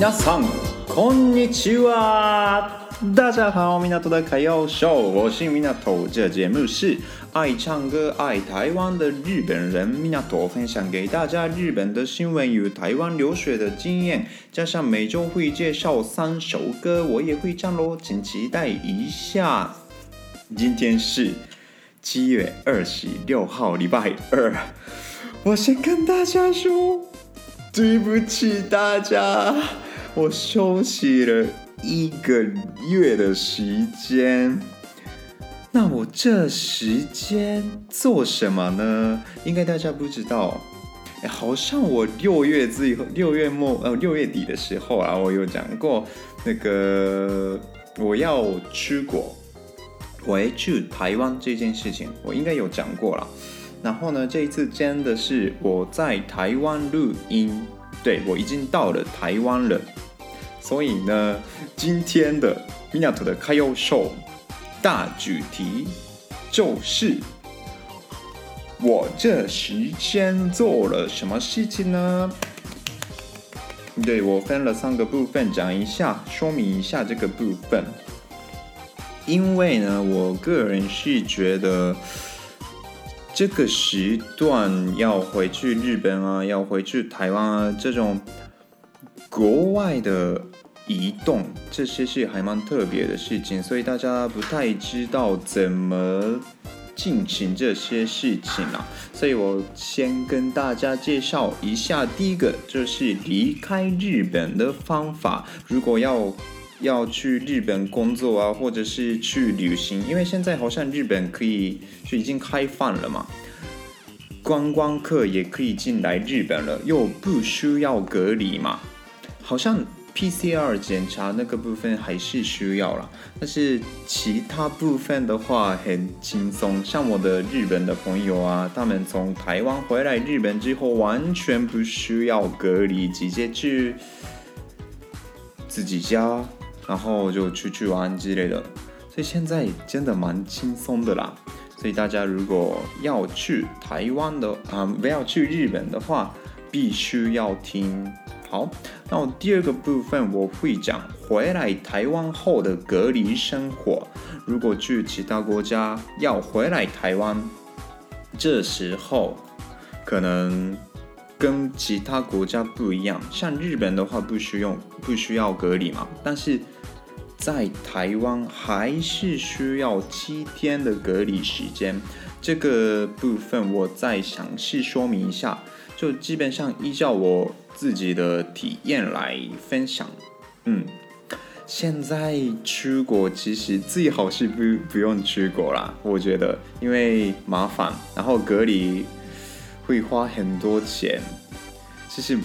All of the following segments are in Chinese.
皆さん、こんにちは。大家好，米纳图的卡耀秀，我是米纳图。这节目是爱唱歌、爱台湾的日本人米纳图分享给大家日本的新闻与台湾留学的经验，加上每周会介绍三首歌，我也会唱喽，请期待一下。今天是七月二十六号，礼拜二。我先跟大家说，对不起大家。 我休息了一个月的时间，那我这时间做什么呢？应该大家不知道，哎，好像我六月最后六月末呃六月底的时候啊，我有讲过那个我要出国，我要去台湾这件事情，我应该有讲过了。然后呢，这一次真的是我在台湾录音。对，我已经到了台湾了，所以呢，今天的米纳图的卡耀秀大主题就是我这时间做了什么事情呢？对，我分了三个部分讲一下，说明一下这个部分，因为呢，我个人是觉得。这个时段要回去日本啊，要回去台湾啊，这种国外的移动，这些是还蛮特别的事情，所以大家不太知道怎么进行这些事情啊。所以我先跟大家介绍一下，第一个就是离开日本的方法。如果要要去日本工作啊，或者是去旅行，因为现在好像日本可以就已经开放了嘛，观光客也可以进来日本了，又不需要隔离嘛。好像 PCR 检查那个部分还是需要了，但是其他部分的话很轻松。像我的日本的朋友啊，他们从台湾回来日本之后，完全不需要隔离，直接去自己家。然后就出去玩之类的，所以现在真的蛮轻松的啦。所以大家如果要去台湾的啊，不要去日本的话，必须要听好。那我第二个部分我会讲回来台湾后的隔离生活。如果去其他国家要回来台湾，这时候可能跟其他国家不一样。像日本的话，不需要不需要隔离嘛，但是。在台湾还是需要七天的隔离时间，这个部分我再详细说明一下。就基本上依照我自己的体验来分享。嗯，现在出国其实最好是不不用出国啦，我觉得，因为麻烦，然后隔离会花很多钱，其实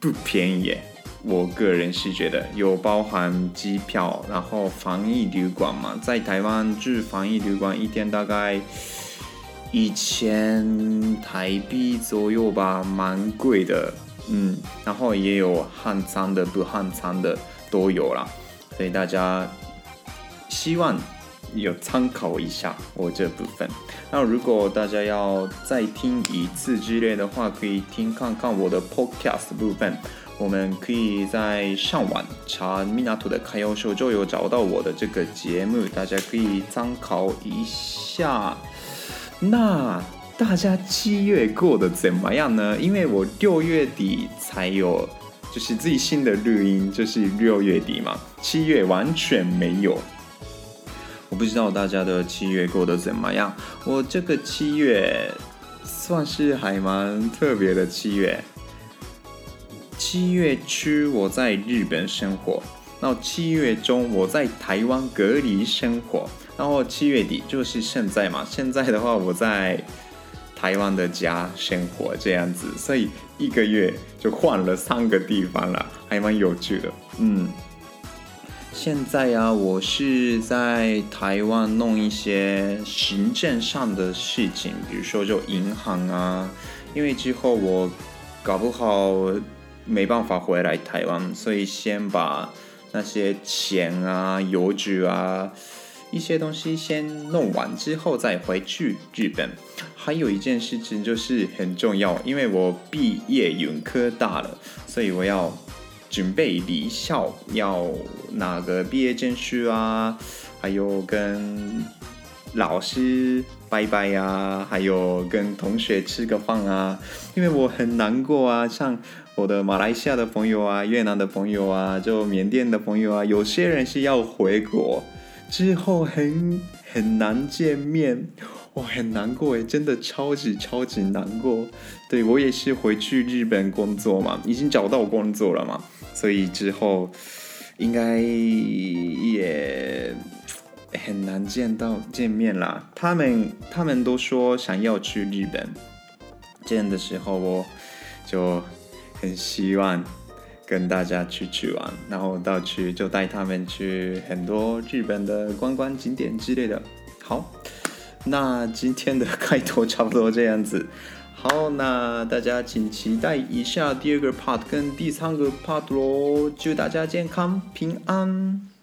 不便宜耶。我个人是觉得有包含机票，然后防疫旅馆嘛，在台湾住防疫旅馆一天大概一千台币左右吧，蛮贵的，嗯，然后也有汉餐的、不汉餐的都有啦，所以大家希望有参考一下我这部分。那如果大家要再听一次之类的话，可以听看看我的 podcast 部分。我们可以在上网查米纳图的卡耀秀，就有找到我的这个节目，大家可以参考一下。那大家七月过得怎么样呢？因为我六月底才有，就是最新的录音，就是六月底嘛，七月完全没有。我不知道大家的七月过得怎么样，我这个七月算是还蛮特别的七月。七月初我在日本生活，然后七月中我在台湾隔离生活，然后七月底就是现在嘛。现在的话我在台台湾的家生活这样子，所以一个月就换了三个地方了，还蛮有趣的。嗯，现在啊，我是在台湾弄一些行政上的事情，比如说就银行啊，因为之后我搞不好没办法回来台湾，所以先把那些钱啊、邮局啊。一些东西先弄完之后再回去日本。还有一件事情就是很重要，因为我毕业永科大了，所以我要准备离校，要拿个毕业证书啊，还有跟老师拜拜啊，还有跟同学吃个饭啊。因为我很难过啊，像我的马来西亚的朋友啊、越南的朋友啊、就缅甸的朋友啊，有些人是要回国。之后很很难见面，我很难过诶，真的超级超级难过。对，我也是回去日本工作嘛，已经找到工作了嘛，所以之后应该也很难见到见面啦。他们他们都说想要去日本，这样的时候我就很希望。跟大家去去玩，然后到去就带他们去很多日本的观光景点之类的。好，那今天的开头差不多这样子。好，那大家请期待一下第二个 part 跟第三个 part 咯。祝大家健康平安。